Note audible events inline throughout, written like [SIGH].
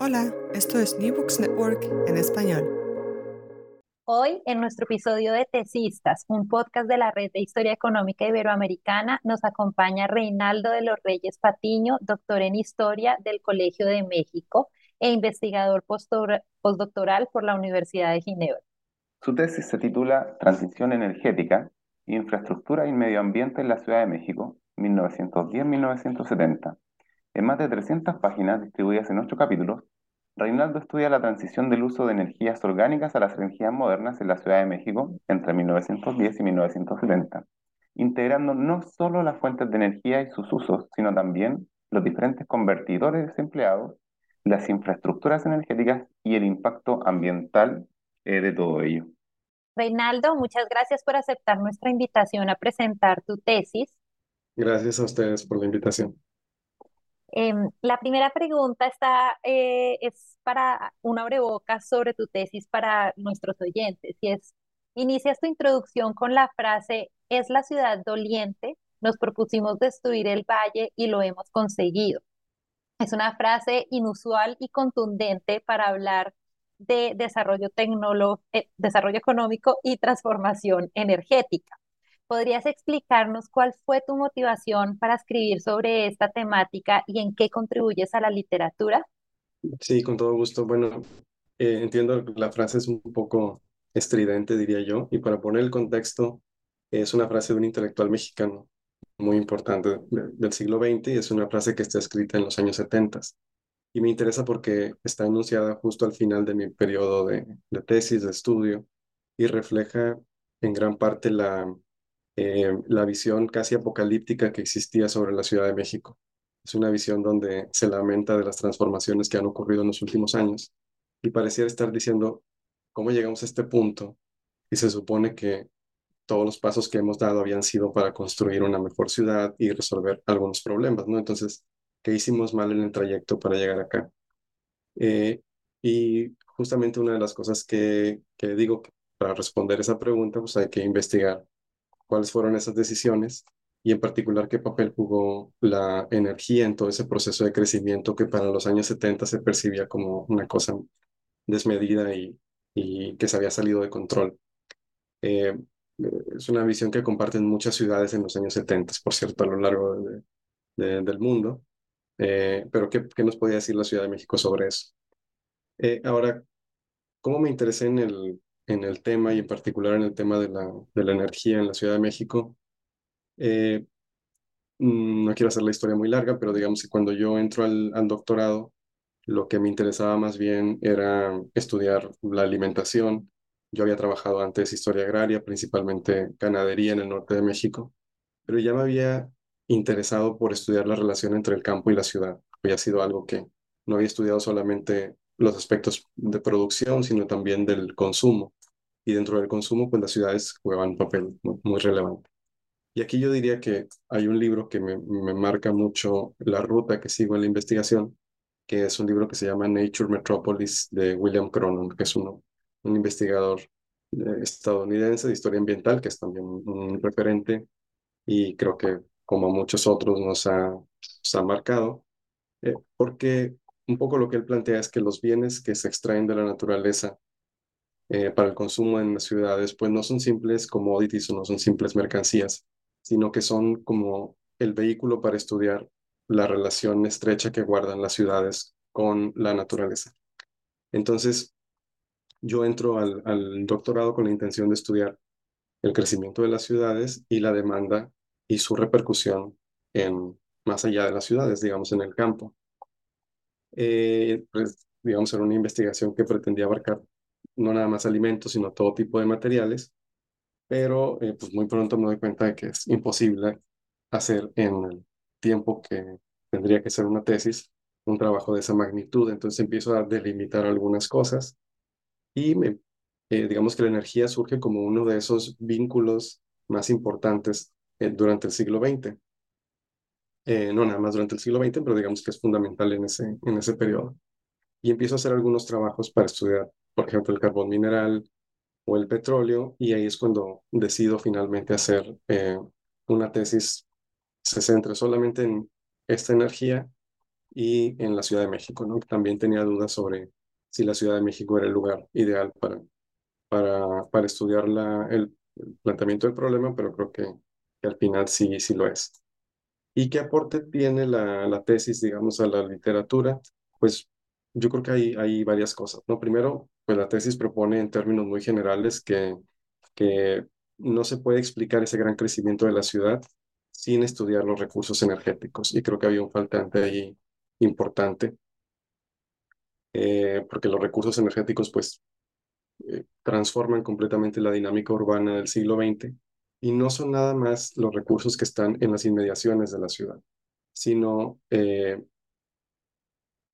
Hola, esto es New Books Network en español. Hoy, en nuestro episodio de Tesistas, un podcast de la Red de Historia Económica Iberoamericana, nos acompaña Reinaldo de los Reyes Patiño, doctor en Historia del Colegio de México e investigador postdoctoral por la Universidad de Ginebra. Su tesis se titula Transición energética, infraestructura y medio ambiente en la Ciudad de México, 1910-1970. En más de 300 páginas distribuidas en ocho capítulos, Reinaldo estudia la transición del uso de energías orgánicas a las energías modernas en la Ciudad de México entre 1910 y 1970, integrando no solo las fuentes de energía y sus usos, sino también los diferentes convertidores empleados, las infraestructuras energéticas y el impacto ambiental eh, de todo ello. Reinaldo, muchas gracias por aceptar nuestra invitación a presentar tu tesis. Gracias a ustedes por la invitación. Em, la primera pregunta está, eh, es para una abreboca sobre tu tesis para nuestros oyentes y es, inicias tu introducción con la frase, es la ciudad doliente, nos propusimos destruir el valle y lo hemos conseguido. Es una frase inusual y contundente para hablar de desarrollo, eh, desarrollo económico y transformación energética. ¿Podrías explicarnos cuál fue tu motivación para escribir sobre esta temática y en qué contribuyes a la literatura? Sí, con todo gusto. Bueno, eh, entiendo la frase es un poco estridente, diría yo, y para poner el contexto, es una frase de un intelectual mexicano muy importante del siglo XX y es una frase que está escrita en los años 70. Y me interesa porque está enunciada justo al final de mi periodo de, de tesis, de estudio, y refleja en gran parte la, eh, la visión casi apocalíptica que existía sobre la Ciudad de México. Es una visión donde se lamenta de las transformaciones que han ocurrido en los últimos años y pareciera estar diciendo cómo llegamos a este punto y se supone que todos los pasos que hemos dado habían sido para construir una mejor ciudad y resolver algunos problemas, ¿no? Entonces, ¿qué hicimos mal en el trayecto para llegar acá? Eh, y justamente una de las cosas que, que digo para responder esa pregunta, pues hay que investigar cuáles fueron esas decisiones y en particular qué papel jugó la energía en todo ese proceso de crecimiento que para los años 70 se percibía como una cosa desmedida y, y que se había salido de control. Eh, es una visión que comparten muchas ciudades en los años 70, por cierto, a lo largo del mundo. Eh, pero ¿qué, ¿qué, nos podía decir la Ciudad de México sobre eso? Eh, ahora, ¿cómo me interesé en el, en el tema y en particular en el tema de la, de la energía en la Ciudad de México. Eh, mm, no quiero hacer la historia muy larga, pero digamos que cuando yo entro al, al doctorado, lo que me interesaba más bien era estudiar la alimentación. Yo había trabajado antes historia agraria, principalmente ganadería en el norte de México, pero ya me había interesado por estudiar la relación entre el campo y la ciudad. Había sido algo que no había estudiado solamente los aspectos de producción, sino también del consumo y dentro del consumo, pues las ciudades juegan un papel muy, relevante. Y aquí yo diría que hay un libro que me, marca mucho la ruta que sigo en la investigación, que es un libro que se llama Nature Metropolis de William Cronon, que es uno, un investigador eh, estadounidense de historia ambiental, que es también un referente y creo que como muchos otros nos ha, ha marcado, eh, porque un poco lo que él plantea es que los bienes que se extraen de la naturaleza eh, para el consumo en las ciudades, pues no son simples commodities o no son simples mercancías, sino que son como el vehículo para estudiar la relación estrecha que guardan las ciudades con la naturaleza. Entonces, yo entro al, doctorado con la intención de estudiar el crecimiento de las ciudades y la demanda y su repercusión en más allá de las ciudades, digamos, en el campo. Eh, pues, digamos, era una investigación que pretendía abarcar no nada más alimentos, sino todo tipo de materiales, pero eh, pues muy pronto me doy cuenta de que es imposible hacer en el tiempo que tendría que ser una tesis un trabajo de esa magnitud. Entonces empiezo a delimitar algunas cosas y me, eh, digamos que la energía surge como uno de esos vínculos más importantes eh, durante el siglo XX. No nada más durante el siglo XX, pero digamos que es fundamental en ese, en ese periodo. Y empiezo a hacer algunos trabajos para estudiar, por ejemplo, el carbón mineral o el petróleo, y ahí es cuando decido finalmente hacer una tesis se centra solamente en esta energía y en la Ciudad de México, ¿no? También tenía dudas sobre si la Ciudad de México era el lugar ideal para, para, para estudiar la, el, planteamiento del problema, pero creo que, que, al final sí, sí lo es. ¿Y qué aporte tiene la, la tesis, digamos, a la literatura? Pues yo creo que hay, hay varias cosas, ¿no? Primero, pues la tesis propone en términos muy generales que, que no se puede explicar ese gran crecimiento de la ciudad sin estudiar los recursos energéticos. Y creo que había un faltante ahí importante, eh, porque los recursos energéticos pues eh, transforman completamente la dinámica urbana del siglo XX y no son nada más los recursos que están en las inmediaciones de la ciudad, sino eh,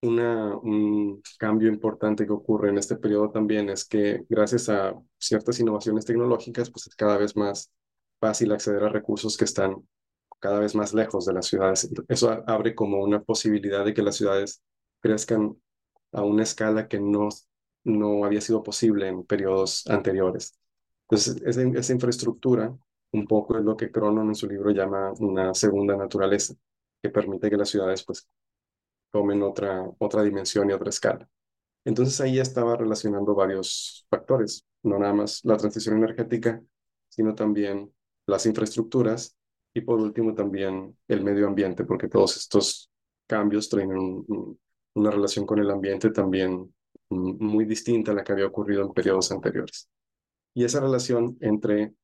una, un cambio importante que ocurre en este periodo también es que gracias a ciertas innovaciones tecnológicas, pues es cada vez más fácil acceder a recursos que están cada vez más lejos de las ciudades. Eso abre como una posibilidad de que las ciudades crezcan a una escala que no, no había sido posible en periodos anteriores. Entonces, esa, esa infraestructura un poco es lo que Cronon en su libro llama una segunda naturaleza, que permite que las ciudades pues tomen otra, otra dimensión y otra escala. Entonces ahí estaba relacionando varios factores, no nada más la transición energética, sino también las infraestructuras y por último también el medio ambiente, porque todos estos cambios traen una relación con el ambiente también muy distinta a la que había ocurrido en periodos anteriores. Y esa relación entre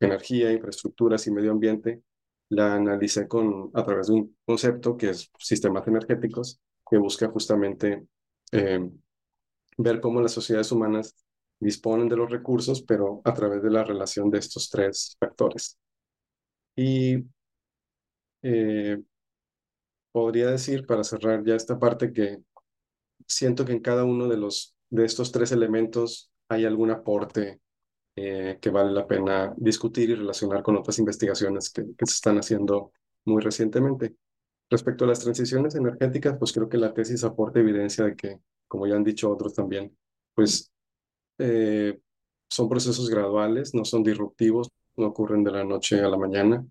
energía, infraestructuras y medio ambiente la analicé con, a través de un concepto que es sistemas energéticos, que busca justamente eh, ver cómo las sociedades humanas disponen de los recursos, pero a través de la relación de estos tres factores. Y eh, podría decir, para cerrar ya esta parte, que siento que en cada uno de, los, de estos tres elementos hay algún aporte eh, que vale la pena discutir y relacionar con otras investigaciones que, se están haciendo muy recientemente. Respecto a las transiciones energéticas, pues creo que la tesis aporta evidencia de que, como ya han dicho otros también, pues eh, son procesos graduales, no son disruptivos, no ocurren de la noche a la mañana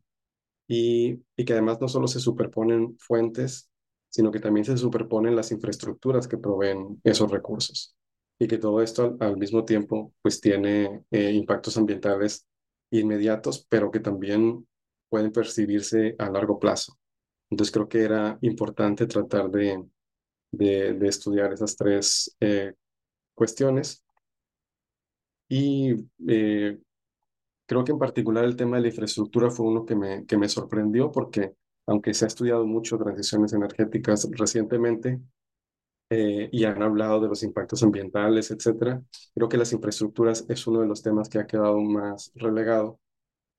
y que además no solo se superponen fuentes, sino que también se superponen las infraestructuras que proveen esos recursos y que todo esto al, mismo tiempo pues tiene eh, impactos ambientales inmediatos, pero que también pueden percibirse a largo plazo. Entonces creo que era importante tratar de, de, estudiar esas tres eh, cuestiones y eh, Creo que en particular el tema de la infraestructura fue uno que me, que me sorprendió porque aunque se ha estudiado mucho transiciones energéticas recientemente eh, y han hablado de los impactos ambientales, etcétera, creo que las infraestructuras es uno de los temas que ha quedado más relegado,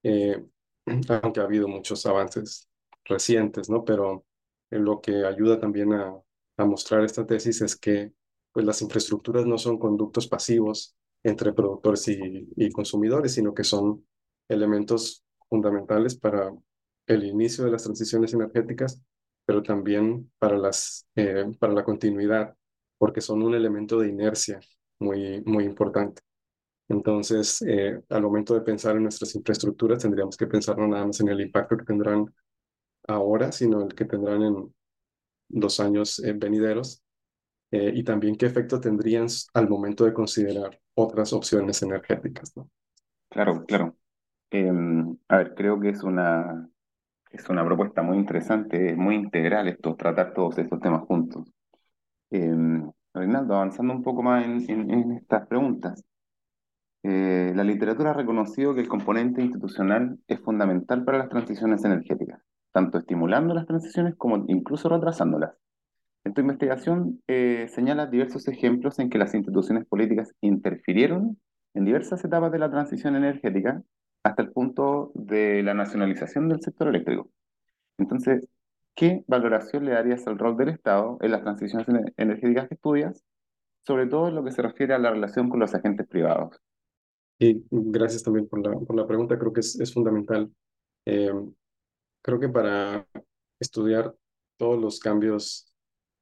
eh, [CLEARS THROAT] aunque ha habido muchos avances recientes, ¿no? Pero lo que ayuda también a, a mostrar esta tesis es que pues, las infraestructuras no son conductos pasivos entre productores y, consumidores, sino que son elementos fundamentales para el inicio de las transiciones energéticas, pero también para, las, eh, para la continuidad, porque son un elemento de inercia muy, muy importante. Entonces, eh, al momento de pensar en nuestras infraestructuras, tendríamos que pensar no nada más en el impacto que tendrán ahora, sino el que tendrán en los años eh, venideros eh, y también qué efecto tendrían al momento de considerar otras opciones energéticas. ¿no? Claro, claro. Em, a ver, creo que es una, es una propuesta muy interesante, muy integral esto, tratar todos estos temas juntos. Eh, Reinaldo, avanzando un poco más en estas preguntas. Eh, la literatura ha reconocido que el componente institucional es fundamental para las transiciones energéticas, tanto estimulando las transiciones como incluso retrasándolas. En tu investigación eh, señalas diversos ejemplos en que las instituciones políticas interfirieron en diversas etapas de la transición energética hasta el punto de la nacionalización del sector eléctrico. Entonces, ¿qué valoración le darías al rol del Estado en las transiciones ener- energéticas que estudias, sobre todo en lo que se refiere a la relación con los agentes privados? Y gracias también por la, por la pregunta, creo que es, es fundamental. Eh, creo que para estudiar todos los cambios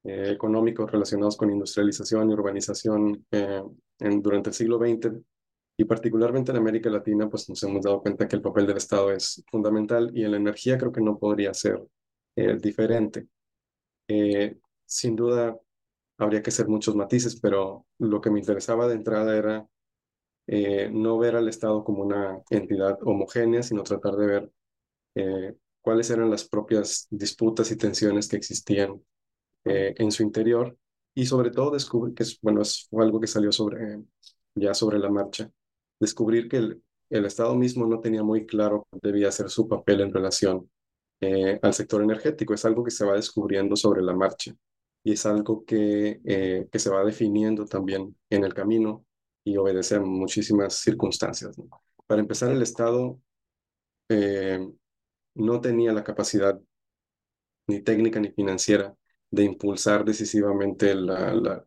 eh, económicos relacionados con industrialización y urbanización eh, en, durante el siglo XX y particularmente en América Latina, pues nos hemos dado cuenta que el papel del Estado es fundamental y en la energía creo que no podría ser eh, diferente. Eh, sin duda habría que hacer muchos matices, pero lo que me interesaba de entrada era eh, no ver al Estado como una entidad homogénea, sino tratar de ver eh, cuáles eran las propias disputas y tensiones que existían eh, en su interior y sobre todo descubrir que es, bueno, es fue algo que salió sobre, ya sobre la marcha, descubrir que el, Estado mismo no tenía muy claro cuál debía ser su papel en relación eh, al sector energético. Es algo que se va descubriendo sobre la marcha y es algo que, eh, que se va definiendo también en el camino y obedece a muchísimas circunstancias. Para empezar, el Estado eh, no tenía la capacidad ni técnica ni financiera de impulsar decisivamente la,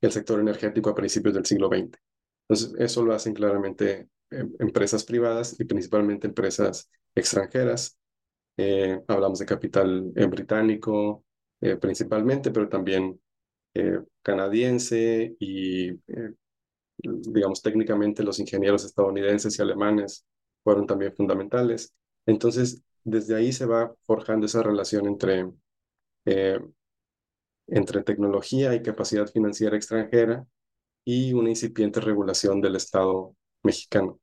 el sector energético a principios del siglo XX. Entonces, eso lo hacen claramente eh, empresas privadas y principalmente empresas extranjeras. Eh, hablamos de capital británico eh, principalmente, pero también canadiense y, digamos, técnicamente los ingenieros estadounidenses y alemanes fueron también fundamentales. Entonces, desde ahí se va forjando esa relación entre, entre tecnología y capacidad financiera extranjera y una incipiente regulación del Estado mexicano.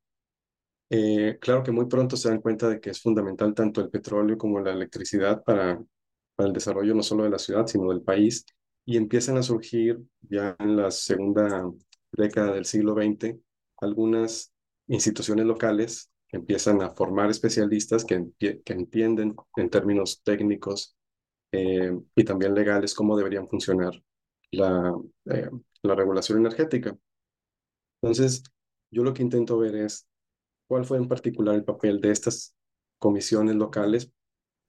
Eh, claro que muy pronto se dan cuenta de que es fundamental tanto el petróleo como la electricidad para, el desarrollo no solo de la ciudad, sino del país, y empiezan a surgir ya en la segunda década del siglo XX algunas instituciones locales que empiezan a formar especialistas que, que entienden en términos técnicos eh, y también legales cómo deberían funcionar la, eh, la regulación energética. Entonces, yo lo que intento ver es cuál fue en particular el papel de estas comisiones locales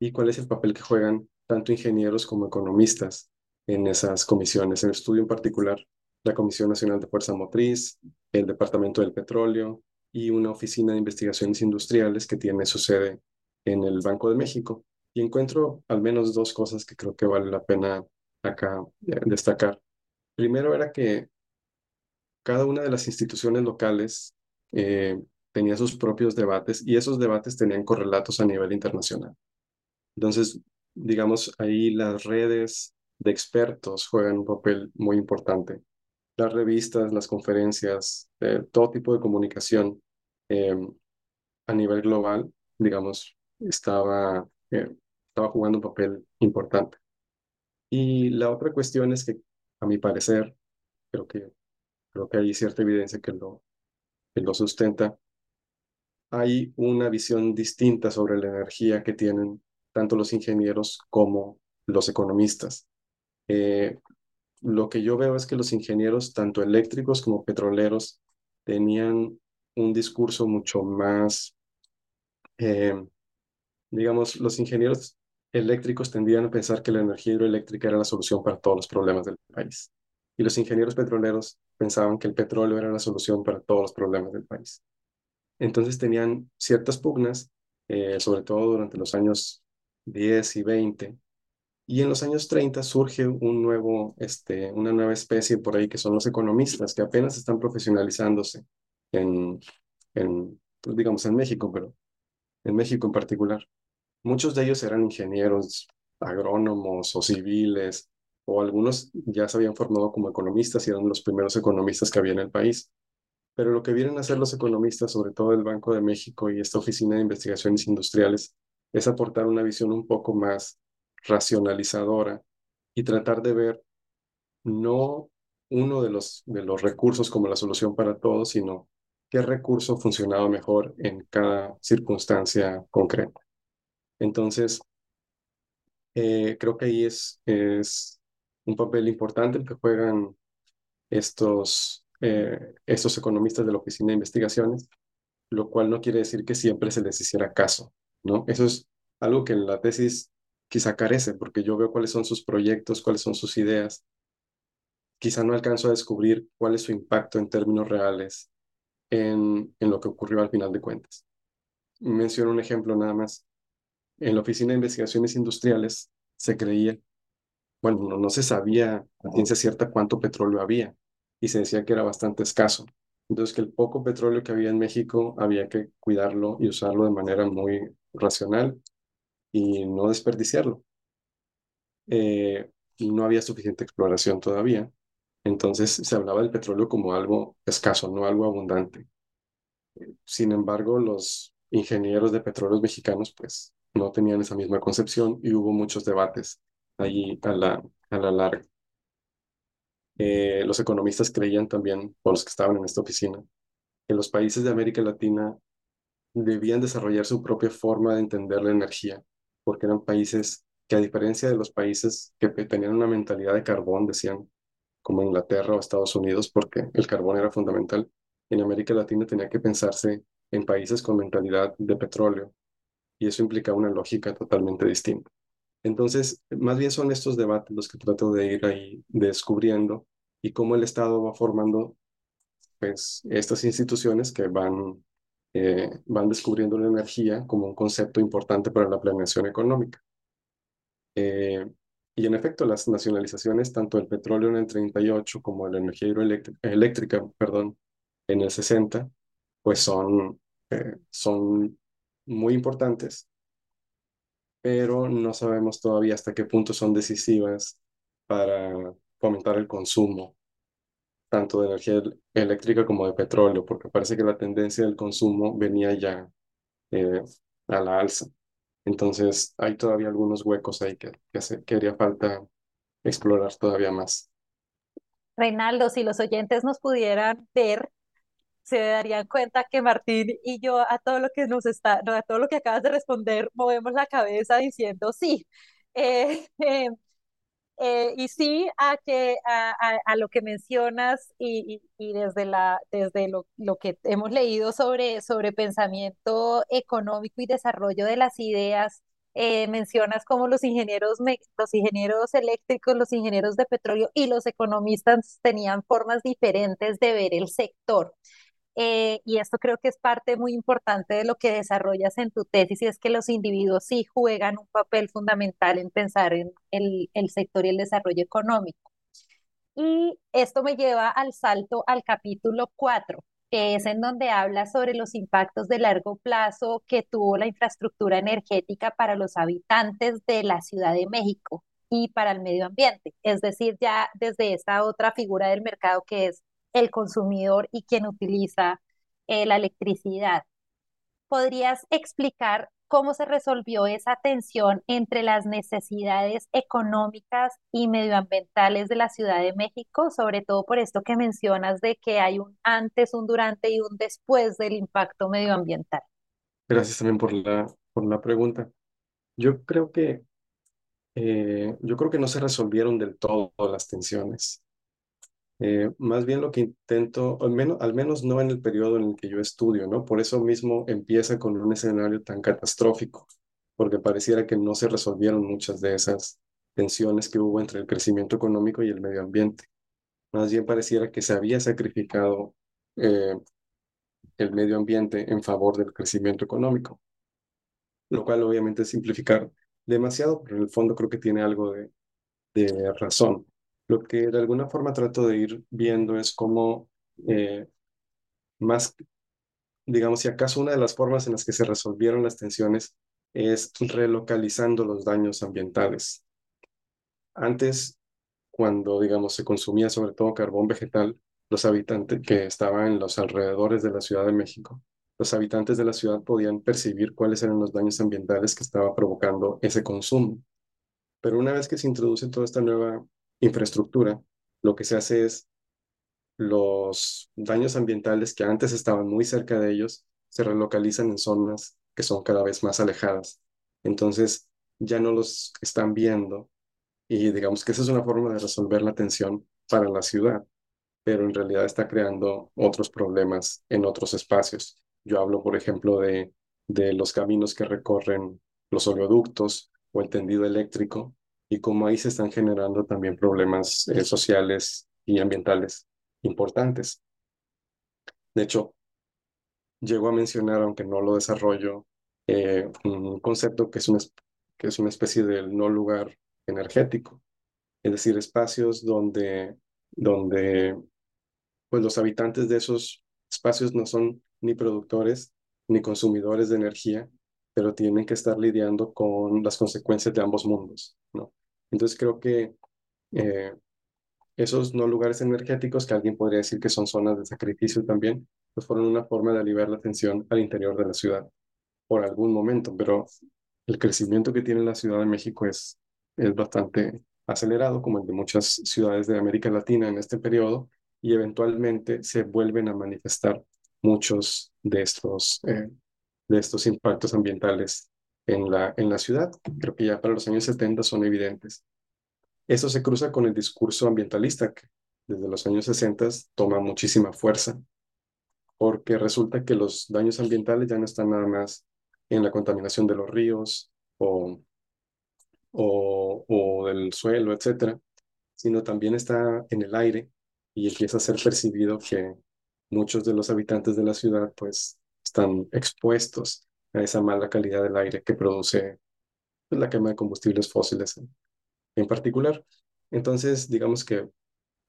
y cuál es el papel que juegan tanto ingenieros como economistas en esas comisiones. En el estudio en particular, la Comisión Nacional de Fuerza Motriz, el Departamento del Petróleo y una oficina de investigaciones industriales que tiene su sede en el Banco de México. Y encuentro al menos dos cosas que creo que vale la pena acá eh, destacar. Primero era que cada una de las instituciones locales eh, tenía sus propios debates y esos debates tenían correlatos a nivel internacional. Entonces, digamos, ahí las redes de expertos juegan un papel muy importante. Las revistas, las conferencias, eh, todo tipo de comunicación eh, a nivel global, digamos, estaba, estaba jugando un papel importante. Y la otra cuestión es que, a mi parecer, creo que, creo que hay cierta evidencia que lo, que lo sustenta, hay una visión distinta sobre la energía que tienen tanto los ingenieros como los economistas. Eh, lo que yo veo es que los ingenieros, tanto eléctricos como petroleros, tenían un discurso mucho más, eh, digamos, los ingenieros eléctricos tendían a pensar que la energía hidroeléctrica era la solución para todos los problemas del país. Y los ingenieros petroleros pensaban que el petróleo era la solución para todos los problemas del país. Entonces tenían ciertas pugnas, eh, sobre todo durante los años 10 y 20, Y en los años 30 surge un nuevo, este, una nueva especie por ahí que son los economistas, que apenas están profesionalizándose en, en, pues, digamos, en México, pero en México en particular. Muchos de ellos eran ingenieros, agrónomos o civiles, o algunos ya se habían formado como economistas y eran los primeros economistas que había en el país. Pero lo que vienen a hacer los economistas, sobre todo el Banco de México y esta Oficina de Investigaciones Industriales, es aportar una visión un poco más racionalizadora y tratar de ver no uno de los, de los recursos como la solución para todo, sino qué recurso funcionaba mejor en cada circunstancia concreta. Entonces, eh, creo que ahí es, es un papel importante el que juegan estos, eh, estos economistas de la Oficina de Investigaciones, lo cual no quiere decir que siempre se les hiciera caso, ¿no? Eso es algo que en la tesis quizá carece, porque yo veo cuáles son sus proyectos, cuáles son sus ideas. Quizá no alcanzo a descubrir cuál es su impacto en términos reales en, en lo que ocurrió al final de cuentas. Menciono un ejemplo nada más. En la Oficina de Investigaciones Industriales se creía, bueno, no, no se sabía a ciencia cierta cuánto petróleo había y se decía que era bastante escaso. Entonces, que el poco petróleo que había en México había que cuidarlo y usarlo de manera muy racional y no desperdiciarlo. Eh, no había suficiente exploración todavía, entonces se hablaba del petróleo como algo escaso, no algo abundante. Sin embargo, los ingenieros de petróleos mexicanos pues no tenían esa misma concepción y hubo muchos debates allí a la, a la larga. Eh, los economistas creían también, o los que estaban en esta oficina, que los países de América Latina debían desarrollar su propia forma de entender la energía porque eran países que a diferencia de los países que tenían una mentalidad de carbón, decían, como Inglaterra o Estados Unidos, porque el carbón era fundamental, en América Latina tenía que pensarse en países con mentalidad de petróleo, y eso implicaba una lógica totalmente distinta. Entonces, más bien son estos debates los que trato de ir ahí descubriendo y cómo el Estado va formando pues, estas instituciones que van eh, van descubriendo la energía como un concepto importante para la planeación económica. Eh, y en efecto, las nacionalizaciones, tanto el petróleo en el 38 como la energía hidroeléctrica, perdón, en el 60, pues son, eh, son muy importantes, pero no sabemos todavía hasta qué punto son decisivas para fomentar el consumo tanto de energía eléctrica como de petróleo, porque parece que la tendencia del consumo venía ya eh, a la alza. Entonces, hay todavía algunos huecos ahí que, que, haría falta explorar todavía más. Reinaldo, si los oyentes nos pudieran ver, se darían cuenta que Martín y yo a todo lo que nos está, a todo lo que acabas de responder, movemos la cabeza diciendo sí. Eh, [LAUGHS] eh, eh, y sí a, que, a, a, lo que mencionas y, y, desde, la, desde lo, lo, que hemos leído sobre, sobre pensamiento económico y desarrollo de las ideas, mencionas como los ingenieros, los ingenieros eléctricos, los ingenieros de petróleo y los economistas tenían formas diferentes de ver el sector. Eh, y esto creo que es parte muy importante de lo que desarrollas en tu tesis, y es que los individuos sí juegan un papel fundamental en pensar en el, el sector y el desarrollo económico. Y esto me lleva al salto al capítulo 4, que es en donde habla sobre los impactos de largo plazo que tuvo la infraestructura energética para los habitantes de la Ciudad de México y para el medio ambiente, es decir, ya desde esta otra figura del mercado que es el consumidor y quien utiliza eh, la electricidad. ¿Podrías explicar cómo se resolvió esa tensión entre las necesidades económicas y medioambientales de la Ciudad de México, sobre todo por esto que mencionas de que hay un antes, un durante y un después del impacto medioambiental? Gracias también por la, por la pregunta. Yo creo que eh, yo creo que no se resolvieron del todo las tensiones. Eh, más bien lo que intento, al menos, no en el periodo en el que yo estudio, ¿no? Por eso mismo empieza con un escenario tan catastrófico, porque pareciera que no se resolvieron muchas de esas tensiones que hubo entre el crecimiento económico y el medio ambiente. Más bien pareciera que se había sacrificado eh, el medio ambiente en favor del crecimiento económico, lo cual obviamente es simplificar demasiado, pero en el fondo creo que tiene algo de razón. Lo que de alguna forma trato de ir viendo es cómo eh, más, digamos, si acaso una de las formas en las que se resolvieron las tensiones es relocalizando los daños ambientales. Antes, cuando, digamos, se consumía sobre todo carbón vegetal, los habitantes que estaban en los alrededores de la Ciudad de México, los habitantes de la ciudad podían percibir cuáles eran los daños ambientales que estaba provocando ese consumo. Pero una vez que se introduce toda esta nueva infraestructura, lo que se hace es los daños ambientales que antes estaban muy cerca de ellos se relocalizan en zonas que son cada vez más alejadas. Entonces ya no los están viendo y digamos que esa es una forma de resolver la tensión para la ciudad, pero en realidad está creando otros problemas en otros espacios. Yo hablo, por ejemplo, de, de los caminos que recorren los oleoductos o el tendido eléctrico y cómo ahí se están generando también problemas eh, sociales y ambientales importantes. De hecho, llego a mencionar, aunque no lo desarrollo, eh, un concepto que es, una, que es una especie de no lugar energético, es decir, espacios donde, donde pues los habitantes de esos espacios no son ni productores ni consumidores de energía, pero tienen que estar lidiando con las consecuencias de ambos mundos. Entonces creo que eh, esos no lugares energéticos, que alguien podría decir que son zonas de sacrificio también, pues fueron una forma de aliviar la tensión al interior de la ciudad por algún momento, pero el crecimiento que tiene la Ciudad de México es, es bastante acelerado, como el de muchas ciudades de América Latina en este periodo, y eventualmente se vuelven a manifestar muchos de estos, eh, de estos impactos ambientales en la, en la ciudad. Creo que ya para los años 70 son evidentes. Eso se cruza con el discurso ambientalista que desde los años 60 toma muchísima fuerza, porque resulta que los daños ambientales ya no están nada más en la contaminación de los ríos o, o, o del suelo, etcétera, sino también está en el aire y empieza a ser percibido que muchos de los habitantes de la ciudad pues están expuestos a esa mala calidad del aire que produce pues, la quema de combustibles fósiles en, particular. Entonces, digamos que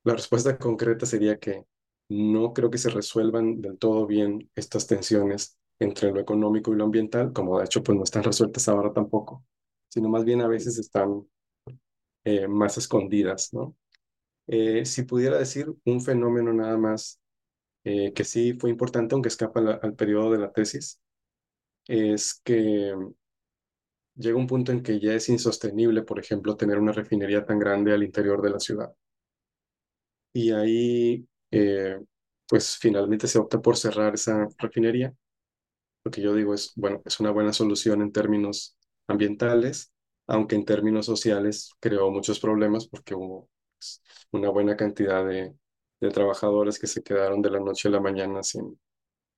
la respuesta concreta sería que no creo que se resuelvan del todo bien estas tensiones entre lo económico y lo ambiental, como de hecho pues no están resueltas ahora tampoco, sino más bien a veces están eh, más escondidas, ¿no? Eh, si pudiera decir un fenómeno nada más eh, que sí fue importante, aunque escapa al periodo de la tesis, es que llega un punto en que ya es insostenible, por ejemplo, tener una refinería tan grande al interior de la ciudad. Y ahí, eh, pues finalmente se opta por cerrar esa refinería. Lo que yo digo es, bueno, es una buena solución en términos ambientales, aunque en términos sociales creó muchos problemas porque hubo pues, una buena cantidad de, trabajadores que se quedaron de la noche a la mañana sin,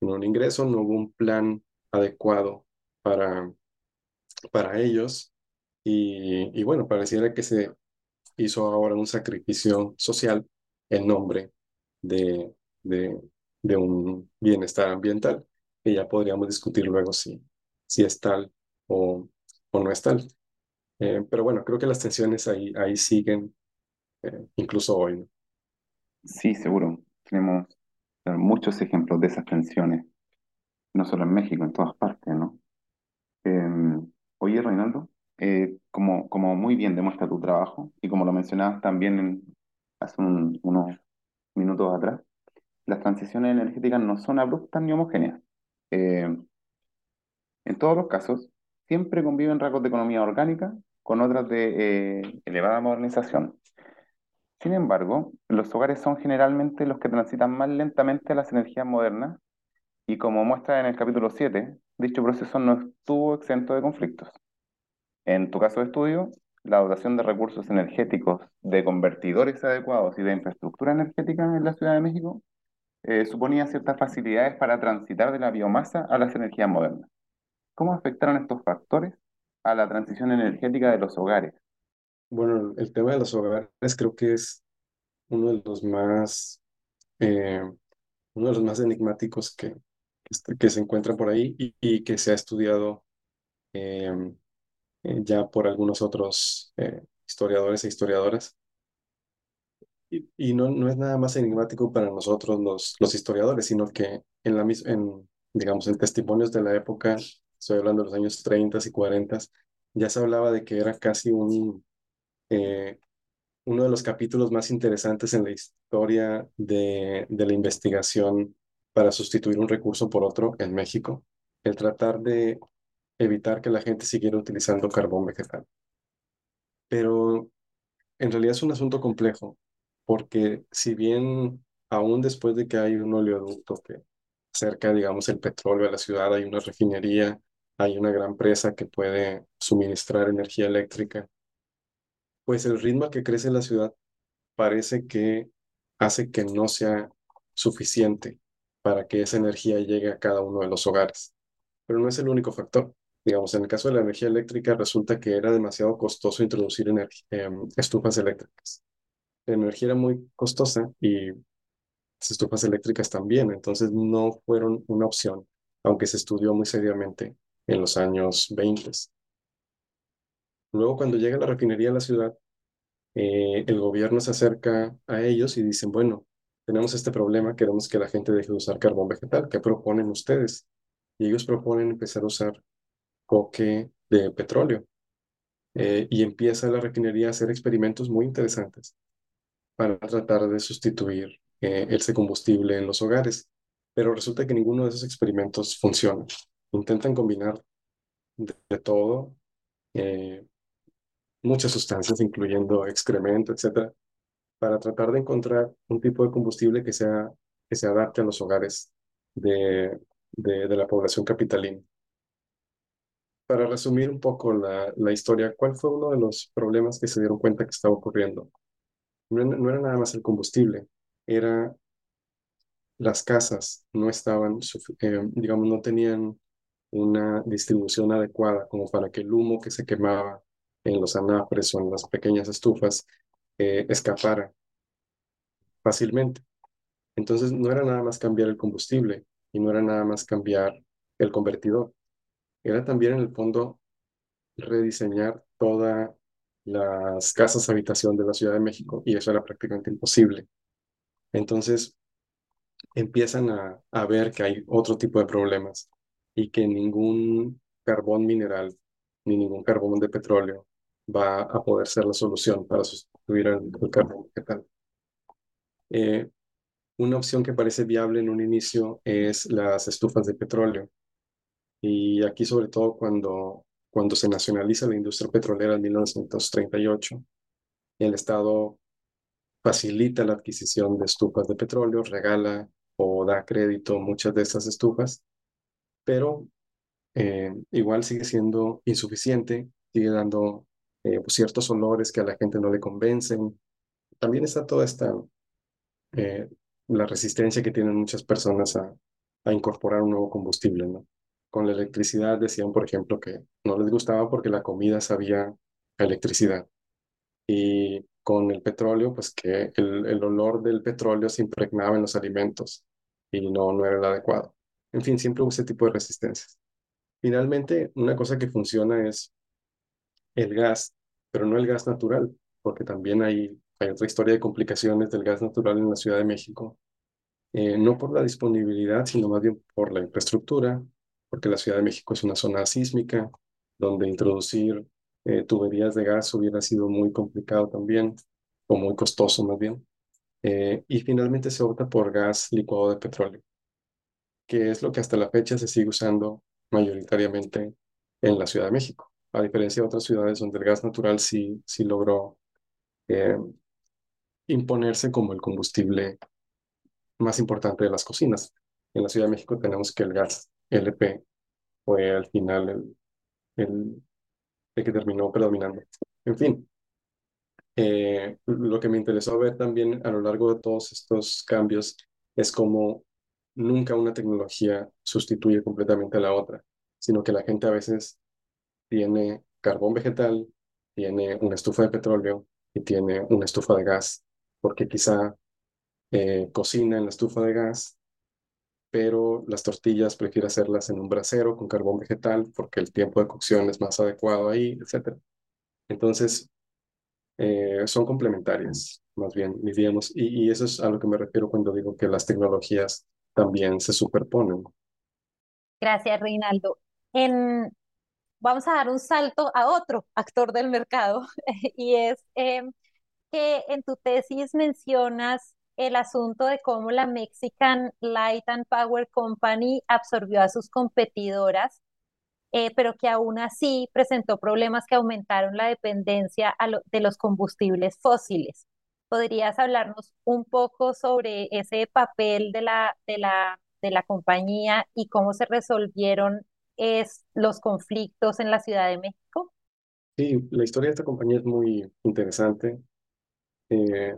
sin un ingreso, no hubo un plan adecuado para para ellos. Y, y bueno, pareciera que se hizo ahora un sacrificio social en nombre de, de, de un bienestar ambiental, que ya podríamos discutir luego si, si es tal o, o no es tal. Eh, pero bueno, creo que las tensiones ahí, ahí siguen, eh, incluso hoy. Sí, seguro. Tenemos muchos ejemplos de esas tensiones, no solo en México, en todas partes, ¿no? Em, Oye, Reinaldo, eh, como, como muy bien demuestra tu trabajo y como lo mencionabas también hace un- unos minutos atrás, las transiciones energéticas no son abruptas ni homogéneas. Eh, en todos los casos, siempre conviven rasgos de economía orgánica con otras de eh, elevada modernización. Sin embargo, los hogares son generalmente los que transitan más lentamente las energías modernas y como muestra en el capítulo 7, dicho proceso no estuvo exento de conflictos. En tu caso de estudio, la dotación de recursos energéticos, de convertidores adecuados y de infraestructura energética en la Ciudad de México eh, suponía ciertas facilidades para transitar de la biomasa a las energías modernas. ¿Cómo afectaron estos factores a la transición energética de los hogares? Bueno, el tema de los hogares creo que es uno de los más, eh, uno de los más enigmáticos que, que, este- que se encuentra por ahí y, y que se ha estudiado eh, eh, ya por algunos otros eh, historiadores e historiadoras. Y, y, no, no es nada más enigmático para nosotros los, los historiadores, sino que en, la, en, digamos, en testimonios de la época, estoy hablando de los años 30 y 40, ya se hablaba de que era casi un, eh, uno de los capítulos más interesantes en la historia de, de la investigación para sustituir un recurso por otro en México, el tratar de evitar que la gente siguiera utilizando carbón vegetal. Pero en realidad es un asunto complejo, porque si bien aún después de que hay un oleoducto que acerca, digamos, el petróleo a la ciudad, hay una refinería, hay una gran presa que puede suministrar energía eléctrica, pues el ritmo que crece la ciudad parece que hace que no sea suficiente para que esa energía llegue a cada uno de los hogares. Pero no es el único factor. Digamos, en el caso de la energía eléctrica resulta que era demasiado costoso introducir em, estufas eléctricas. La energía era muy costosa y las estufas eléctricas también, entonces no fueron una opción, aunque se estudió muy seriamente en los años 20. Luego, cuando llega la refinería a la ciudad, eh, el gobierno se acerca a ellos y dicen, bueno, tenemos este problema, queremos que la gente deje de usar carbón vegetal, ¿qué proponen ustedes? Y ellos proponen empezar a usar coque de petróleo. Eh, y empieza la refinería a hacer experimentos muy interesantes para tratar de sustituir eh, ese combustible en los hogares. Pero resulta que ninguno de esos experimentos funciona. Intentan combinar de, todo, eh, muchas sustancias, incluyendo excremento, etcétera, para tratar de encontrar un tipo de combustible que, sea, que se adapte a los hogares de, de, la población capitalina para resumir un poco la, la, historia, ¿cuál fue uno de los problemas que se dieron cuenta que estaba ocurriendo? No, no, era nada más el combustible, era las casas no estaban, eh, digamos, no tenían una distribución adecuada como para que el humo que se quemaba en los anafres o en las pequeñas estufas eh, escapara fácilmente. Entonces no era nada más cambiar el combustible y no era nada más cambiar el convertidor era también en el fondo rediseñar todas las casas habitación de la Ciudad de México y eso era prácticamente imposible. Entonces empiezan a, a ver que hay otro tipo de problemas y que ningún carbón mineral ni ningún carbón de petróleo va a poder ser la solución para sustituir el, carbón vegetal. Eh, una opción que parece viable en un inicio es las estufas de petróleo, y aquí sobre todo cuando, cuando se nacionaliza la industria petrolera en 1938, el Estado facilita la adquisición de estufas de petróleo, regala o da crédito muchas de esas estufas, pero eh, igual sigue siendo insuficiente, sigue dando eh, pues, ciertos olores que a la gente no le convencen. También está toda esta, eh, la resistencia que tienen muchas personas a, incorporar un nuevo combustible, con la electricidad decían, por ejemplo, que no les gustaba porque la comida sabía electricidad. Y con el petróleo, pues que el, el olor del petróleo se impregnaba en los alimentos y no, no era el adecuado. En fin, siempre hubo ese tipo de resistencias. Finalmente, una cosa que funciona es el gas, pero no el gas natural, porque también hay, hay otra historia de complicaciones del gas natural en la Ciudad de México, eh, no por la disponibilidad, sino más bien por la infraestructura, porque la Ciudad de México es una zona sísmica, donde introducir eh, tuberías de gas hubiera sido muy complicado también, o muy costoso más bien. Eh, y finalmente se opta por gas licuado de petróleo, que es lo que hasta la fecha se sigue usando mayoritariamente en la Ciudad de México, a diferencia de otras ciudades donde el gas natural sí, sí logró eh, imponerse como el combustible más importante de las cocinas. En la Ciudad de México tenemos que el gas LP fue al final el, el, que terminó predominando. En fin, eh, lo que me interesó ver también a lo largo de todos estos cambios es cómo nunca una tecnología sustituye completamente a la otra, sino que la gente a veces tiene carbón vegetal, tiene una estufa de petróleo y tiene una estufa de gas, porque quizá eh, cocina en la estufa de gas pero las tortillas prefiere hacerlas en un brasero con carbón vegetal porque el tiempo de cocción es más adecuado ahí, etc. Entonces, eh, son complementarias, más bien, diríamos, y, y eso es a lo que me refiero cuando digo que las tecnologías también se superponen. Gracias, Reinaldo. En, vamos a dar un salto a otro actor del mercado [LAUGHS] y es em, que en tu tesis mencionas el asunto de cómo la Mexican Light and Power Company absorbió a sus competidoras, eh, pero que aún así presentó problemas que aumentaron la dependencia de los combustibles fósiles. ¿Podrías hablarnos un poco sobre ese papel de la, de la, de la compañía y cómo se resolvieron es, los conflictos en la Ciudad de México? Sí, la historia de esta compañía es muy interesante. Eh,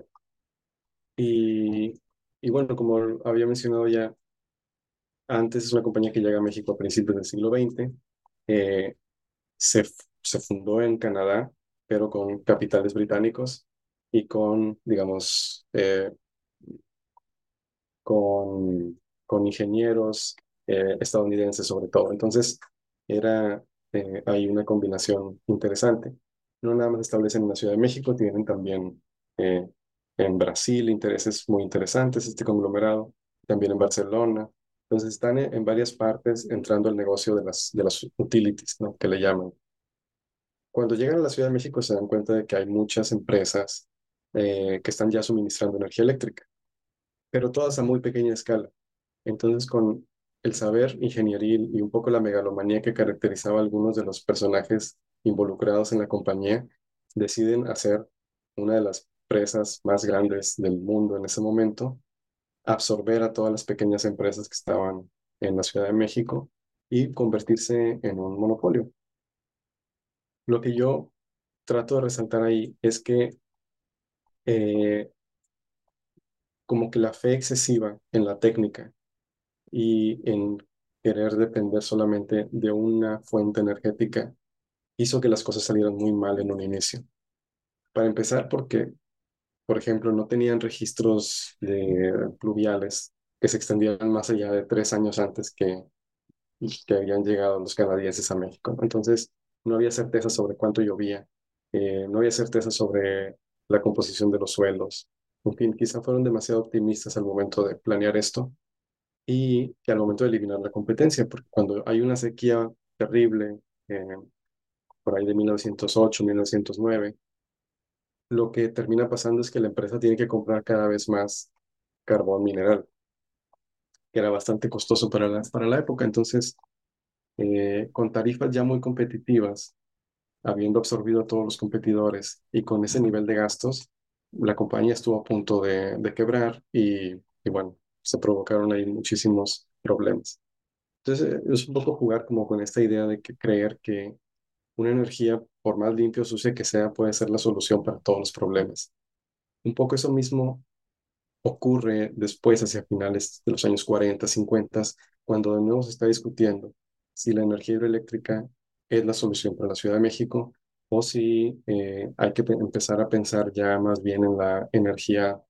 y, y bueno, como había mencionado ya antes, es una compañía que llega a México a principios del siglo XX. Eh, se, se fundó en Canadá, pero con capitales británicos y con, digamos, eh, con, con ingenieros eh, estadounidenses sobre todo. Entonces, era, hay una combinación interesante. No nada más establecen en la Ciudad de México, tienen también en Brasil, intereses muy interesantes, este conglomerado, también en Barcelona. Entonces están en, varias partes entrando al negocio de las, de las utilities, ¿no? que le llaman. Cuando llegan a la Ciudad de México se dan cuenta de que hay muchas empresas eh, que están ya suministrando energía eléctrica, pero todas a muy pequeña escala. Entonces con el saber ingenieril y un poco la megalomanía que caracterizaba a algunos de los personajes involucrados en la compañía, deciden hacer una de las empresas más grandes del mundo en ese momento, absorber a todas las pequeñas empresas que estaban en la Ciudad de México y convertirse en un monopolio. Lo que yo trato de resaltar ahí es que eh, como que la fe excesiva en la técnica y en querer depender solamente de una fuente energética hizo que las cosas salieran muy mal en un inicio. Para empezar, porque por ejemplo, no tenían registros de pluviales que se extendieran más allá de tres años antes que, que habían llegado los canadienses a México. Entonces, no había certeza sobre cuánto llovía, eh, no había certeza sobre la composición de los suelos. En fin, quizá fueron demasiado optimistas al momento de planear esto y que al momento de eliminar la competencia, porque cuando hay una sequía terrible, eh, por ahí de 1908, 1909, lo que termina pasando es que la empresa tiene que comprar cada vez más carbón mineral, que era bastante costoso para la, para la época. Entonces, eh, con tarifas ya muy competitivas, habiendo absorbido a todos los competidores y con ese nivel de gastos, la compañía estuvo a punto de, de quebrar y, y, bueno, se provocaron ahí muchísimos problemas. Entonces, es un poco jugar como con esta idea de que creer que una energía, por más limpio o sucia que sea, puede ser la solución para todos los problemas. Un poco eso mismo ocurre después, hacia finales de los años 40, 50, cuando de nuevo se está discutiendo si la energía hidroeléctrica es la solución para la Ciudad de México o si eh, hay que empezar a pensar ya más bien en la energía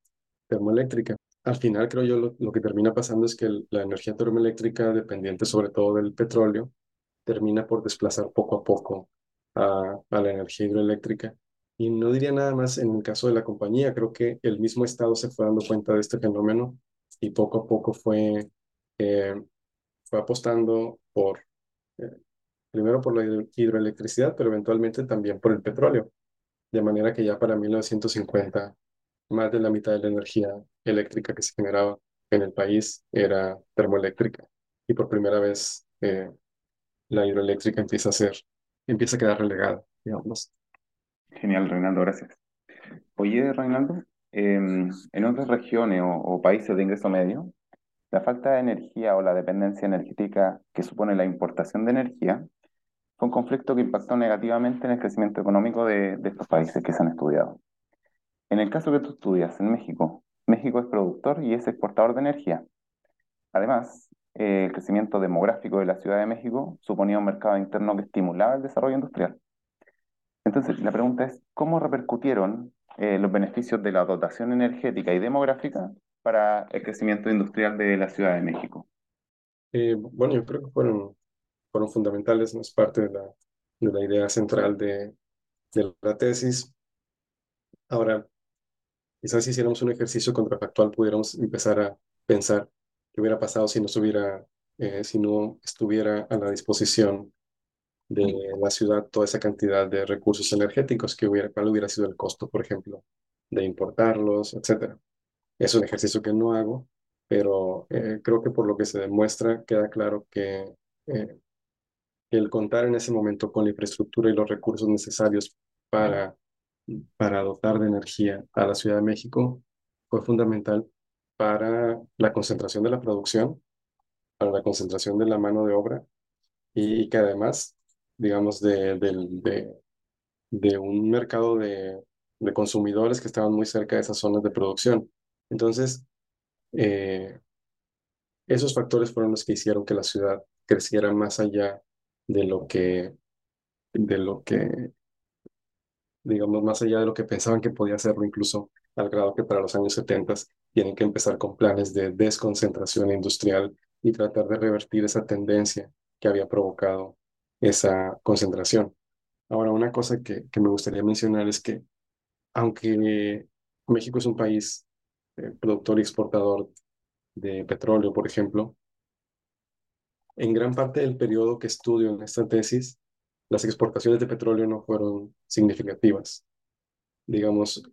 termoeléctrica. Al final, creo yo, lo, que termina pasando es que la energía termoeléctrica, dependiente sobre todo del petróleo, termina por desplazar poco a poco a, la energía hidroeléctrica. Y no diría nada más en el caso de la compañía, creo que el mismo Estado se fue dando cuenta de este fenómeno y poco a poco fue, eh, fue apostando por, eh, primero por la hidroelectricidad, pero eventualmente también por el petróleo. De manera que ya para 1950, más de la mitad de la energía eléctrica que se generaba en el país era termoeléctrica. Y por primera vez eh, la hidroeléctrica empieza a ser, empieza a quedar relegada, digamos. Genial, Reinaldo, gracias. Oye, Reinaldo, em, en otras regiones o, países de ingreso medio, la falta de energía o la dependencia energética que supone la importación de energía fue un conflicto que impactó negativamente en el crecimiento económico de, de estos países que se han estudiado. En el caso que tú estudias, en México, México es productor y es exportador de energía. Además, el crecimiento demográfico de la Ciudad de México suponía un mercado interno que estimulaba el desarrollo industrial. Entonces, la pregunta es, ¿cómo repercutieron eh, los beneficios de la dotación energética y demográfica para el crecimiento industrial de la Ciudad de México? Eh, bueno, yo creo que fueron, fueron fundamentales, no es parte de la, de la idea central de, de la tesis. Ahora, quizás si hiciéramos un ejercicio contrafactual pudiéramos empezar a pensar qué hubiera pasado si no estuviera, eh, si no estuviera a la disposición de la ciudad toda esa cantidad de recursos energéticos que hubiera, cuál hubiera sido el costo, por ejemplo, de importarlos, etcétera. Es un ejercicio que no hago, pero eh, creo que por lo que se demuestra queda claro que, eh, que el contar en ese momento con la infraestructura y los recursos necesarios para, para dotar de energía a la Ciudad de México fue fundamental para la concentración de la producción, para la concentración de la mano de obra y que además, digamos, de, un mercado de, de consumidores que estaban muy cerca de esas zonas de producción. Entonces, eh, esos factores fueron los que hicieron que la ciudad creciera más allá de lo que, de lo que, digamos, más allá de lo que pensaban que podía hacerlo, incluso al grado que para los años 70 tienen que empezar con planes de desconcentración industrial y tratar de revertir esa tendencia que había provocado esa concentración. Ahora, una cosa que, que me gustaría mencionar es que, aunque México es un país eh, productor y exportador de petróleo, por ejemplo, en gran parte del periodo que estudio en esta tesis, las exportaciones de petróleo no fueron significativas. Digamos,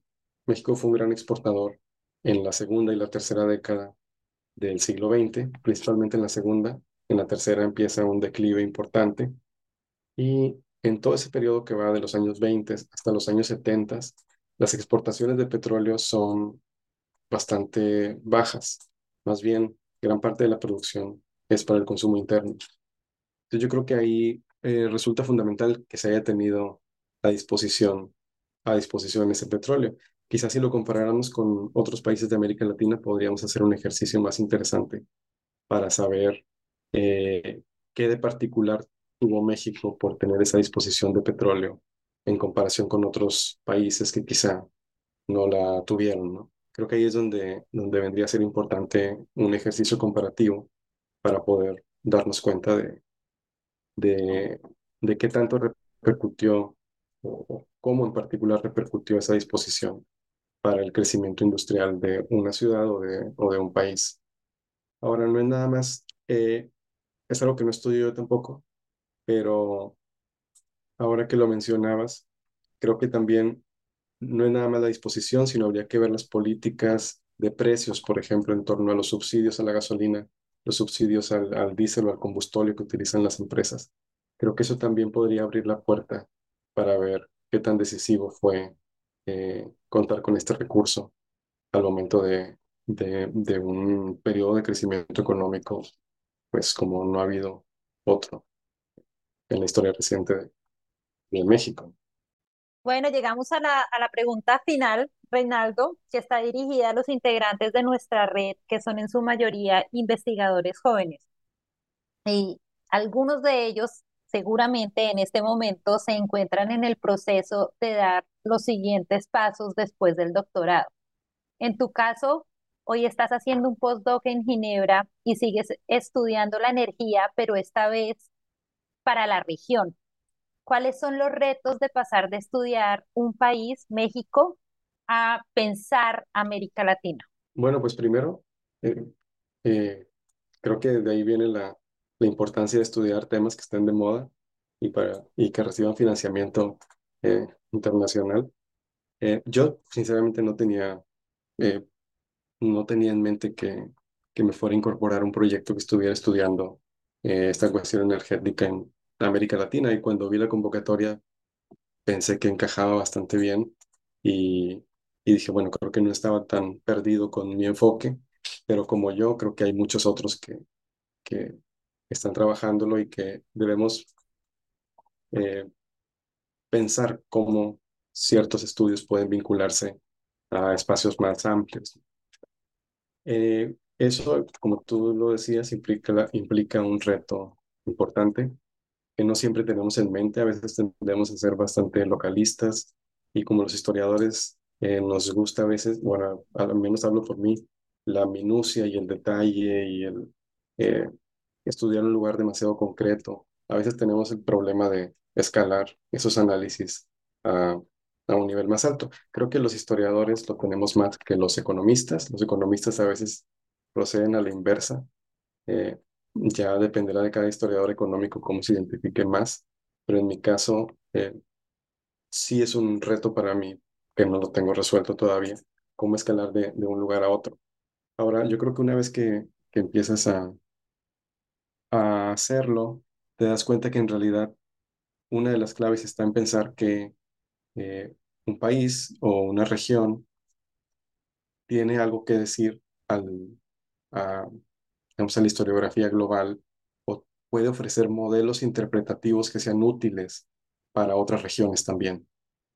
México fue un gran exportador en la segunda y la tercera década del siglo XX, principalmente en la segunda. En la tercera empieza un declive importante. Y en todo ese periodo que va de los años 20 hasta los años 70, las exportaciones de petróleo son bastante bajas. Más bien, gran parte de la producción es para el consumo interno. Entonces yo creo que ahí eh, resulta fundamental que se haya tenido a disposición, a disposición ese petróleo. Quizás si lo comparáramos con otros países de América Latina, podríamos hacer un ejercicio más interesante para saber eh, qué de particular tuvo México por tener esa disposición de petróleo en comparación con otros países que quizá no la tuvieron, ¿no? Creo que ahí es donde, donde vendría a ser importante un ejercicio comparativo para poder darnos cuenta de, de, de qué tanto repercutió o, cómo en particular repercutió esa disposición para el crecimiento industrial de una ciudad o de, o de un país. Ahora, no es nada más, eh, es algo que no estudio yo tampoco, pero ahora que lo mencionabas, creo que también no es nada más la disposición, sino habría que ver las políticas de precios, por ejemplo, en torno a los subsidios a la gasolina, los subsidios al, al diésel o al combustible que utilizan las empresas. Creo que eso también podría abrir la puerta para ver qué tan decisivo fue eh, contar con este recurso al momento de, de, un periodo de crecimiento económico, pues como no ha habido otro en la historia reciente de, de México. Bueno, llegamos a la, a la pregunta final, Reinaldo, que está dirigida a los integrantes de nuestra red, que son en su mayoría investigadores jóvenes. Y algunos de ellos seguramente en este momento se encuentran en el proceso de dar los siguientes pasos después del doctorado. En tu caso, hoy estás haciendo un postdoc en Ginebra y sigues estudiando la energía, pero esta vez para la región. ¿Cuáles son los retos de pasar de estudiar un país, México, a pensar América Latina? Bueno, pues primero, eh, eh, creo que de ahí viene la, importancia de estudiar temas que estén de moda y, para, y que reciban financiamiento eh, internacional. yo, sinceramente, no tenía, no tenía en mente que, que me fuera a incorporar un proyecto que estuviera estudiando esta cuestión energética en, América Latina y cuando vi la convocatoria pensé que encajaba bastante bien y, dije, bueno, creo que no estaba tan perdido con mi enfoque, pero como yo, creo que hay muchos otros que, que están trabajándolo y que debemos eh, pensar cómo ciertos estudios pueden vincularse a espacios más amplios. Eh, eso, como tú lo decías, implica un reto importante que no siempre tenemos en mente, a veces tendemos a ser bastante localistas y como los historiadores eh, nos gusta a veces, bueno, al menos hablo por mí, la minucia y el detalle y el, eh, estudiar un lugar demasiado concreto. A veces tenemos el problema de escalar esos análisis a, un nivel más alto. Creo que los historiadores lo tenemos más que los economistas. Los economistas a veces proceden a la inversa. Eh, ya dependerá de cada historiador económico cómo se identifique más, pero en mi caso eh, sí es un reto para mí que no lo tengo resuelto todavía, cómo escalar de, de un lugar a otro. Ahora, yo creo que una vez que, que empiezas a, a hacerlo, te das cuenta que en realidad una de las claves está en pensar que eh, un país o una región tiene algo que decir al, a, a la historiografía global o puede ofrecer modelos interpretativos que sean útiles para otras regiones también.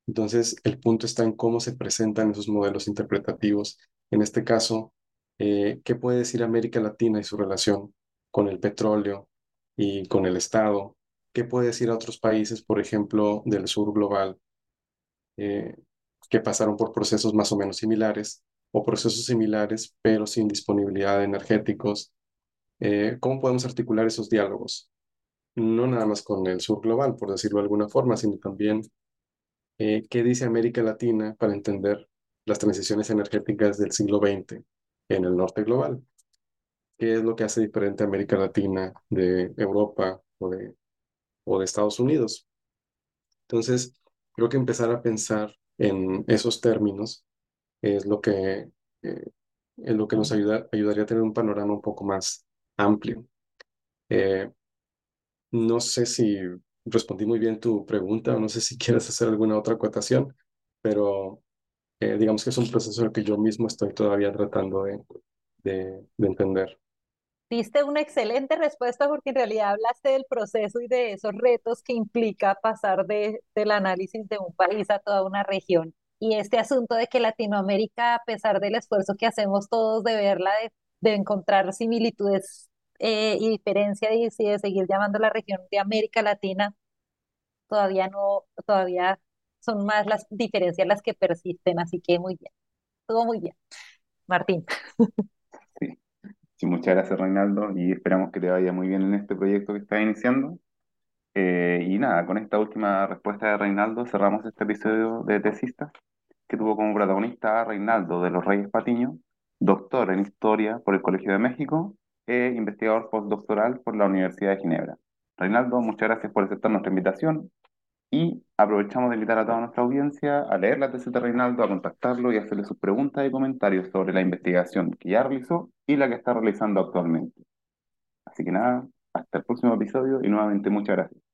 Entonces, el punto está en cómo se presentan esos modelos interpretativos. En este caso, eh, ¿qué puede decir América Latina y su relación con el petróleo y con el Estado? ¿Qué puede decir a otros países, por ejemplo, del sur global, eh, que pasaron por procesos más o menos similares o procesos similares, pero sin disponibilidad de energéticos? Eh, ¿Cómo podemos articular esos diálogos? No nada más con el sur global, por decirlo de alguna forma, sino también eh, ¿qué dice América Latina para entender las transiciones energéticas del siglo XX en el norte global? ¿Qué es lo que hace diferente a América Latina de Europa o de, o de Estados Unidos? Entonces, creo que empezar a pensar en esos términos es lo que, eh, es lo que nos ayuda, ayudaría a tener un panorama un poco más amplio. Eh, no sé si respondí muy bien tu pregunta, o no sé si [LAUGHS] quieres hacer alguna otra acotación, pero eh, digamos que es un proceso que yo mismo estoy todavía tratando de, de, de entender. Diste una excelente respuesta porque en realidad hablaste del proceso y de esos retos que implica pasar de, del análisis de un país a toda una región. Y este asunto de que Latinoamérica, a pesar del esfuerzo que hacemos todos de verla, de, de encontrar similitudes eh, y diferencia y si de seguir llamando la región de América Latina, todavía no, todavía son más las diferencias las que persisten, así que muy bien, todo muy bien. Martín. Sí. sí, muchas gracias Reinaldo y esperamos que te vaya muy bien en este proyecto que estás iniciando. Eh, y nada, con esta última respuesta de Reinaldo cerramos este episodio de Tesistas, que tuvo como protagonista a Reinaldo de los Reyes Patiño, doctor en Historia por el Colegio de México e investigador postdoctoral por la Universidad de Ginebra. Reinaldo, muchas gracias por aceptar nuestra invitación y aprovechamos de invitar a toda nuestra audiencia a leer la tesis de Reinaldo, a contactarlo y hacerle sus preguntas y comentarios sobre la investigación que ya realizó y la que está realizando actualmente. Así que nada, hasta el próximo episodio y nuevamente muchas gracias.